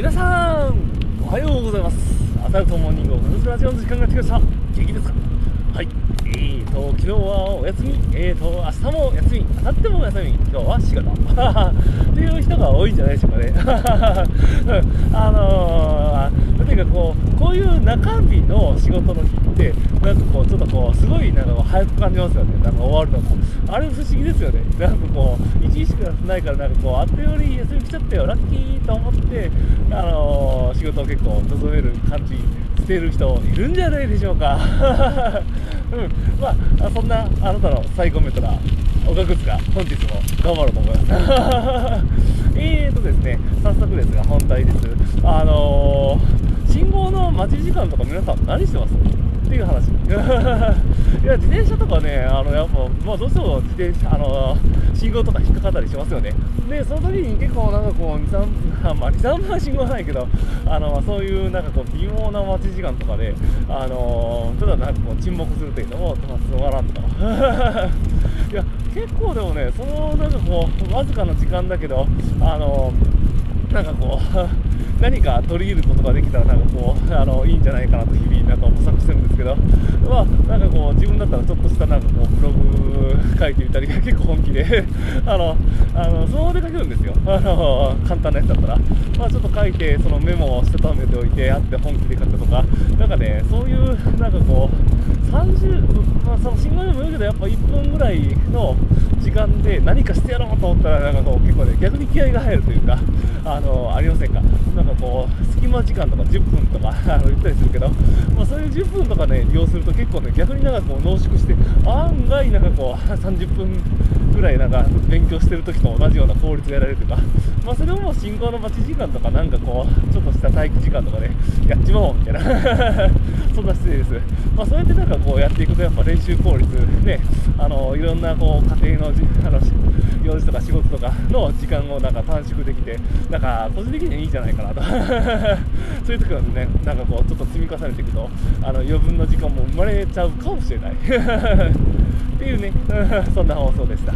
皆さんおはようございます。アサルトモーニングオブラジオの時間が来ました。元気ですか？はい。えーと昨日はお休み。えーと明日も休み。明後日も休み。今日は仕事。っていう人が多いんじゃないでしょうかね。あのー、というかこうこういう中日の仕事の日ってなんかこうちょっとこうすごいなんか早く感じますよね。なんか終わるのも。あれ不思議ですよね。なんかこう1日しかないからなんかこうあっという間に休み来ちゃったよ。ラッキーと思ってあの、仕事を結構望める感じしてる人いるんじゃないでしょうか。うん。まあそんなあなたの最高メントがおかくつか本日も頑張ろうと思います。えーとですね早速ですが本題です。あのー、信号の待ち時間とか皆さん何してます？っていう話。いや自転車とかねあのやっぱ、まあ、どうしても自転車あの信号とか引っかかったりしますよね。でその時に結構なんかこう23まあ23分信号はないけどあのそういうなんかこう微妙な待ち時間とかであのただなんかこう沈黙するというのも止まらんとか。いや結構でもねそのなんかこうわずかな時間だけどあのなんかこう何か取り入れることができたらなんかこうあのいいんじゃないかなと日々なんか模索してるんですけど。まあなんかこう自分だったらちょっとしたなんかこうブログ書いてみたりが結構本気で。あのあのスマホで書けるんですよ。あの簡単なやつだったら。まあちょっと書いてそのメモをしたためておいてあって本気で書くとか。なんかねそういうなんかこう30、まあ、その信号でも言うけどやっぱ1分ぐらいの時間で何かしてやろうと思ったらなんかこう結構ね逆に気合が入るというかあのありませんか？なんかこう隙間時間とか10分とか あの言ったりするけど、まあ、そういう10分とかね利用すると結構ね逆になんかこう濃縮して案外なんかこう 30分ぐらいなんか勉強してる時と同じような効率が得られるとか、まあ、それをもう進行の待ち時間とかなんかこうちょっとした待機時間とかで、ね、やっちまおうみたいな。そんな姿勢です、まあ、そうやってなんかこうやっていくとやっぱ練習効率ねあのいろんなこう家庭のあの用事とか仕事とかの時間をなんか短縮できてなんか個人的にはいいんじゃないかなと。そういう時はねなんかこうちょっと積み重ねていくとあの余分な時間も生まれちゃうかもしれない。っていうね。そんな放送でした。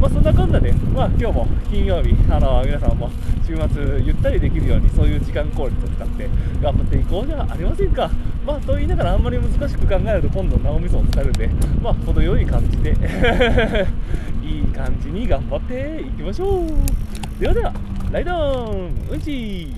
まあそんなこんなでまあ今日も金曜日あの皆さんも週末ゆったりできるようにそういう時間効率を使って頑張っていこうじゃありませんか。まあと言いながらあんまり難しく考えると今度脳みそを使えるんでまあ程よい感じで いい感じに頑張っていきましょう。ではではライドンうんち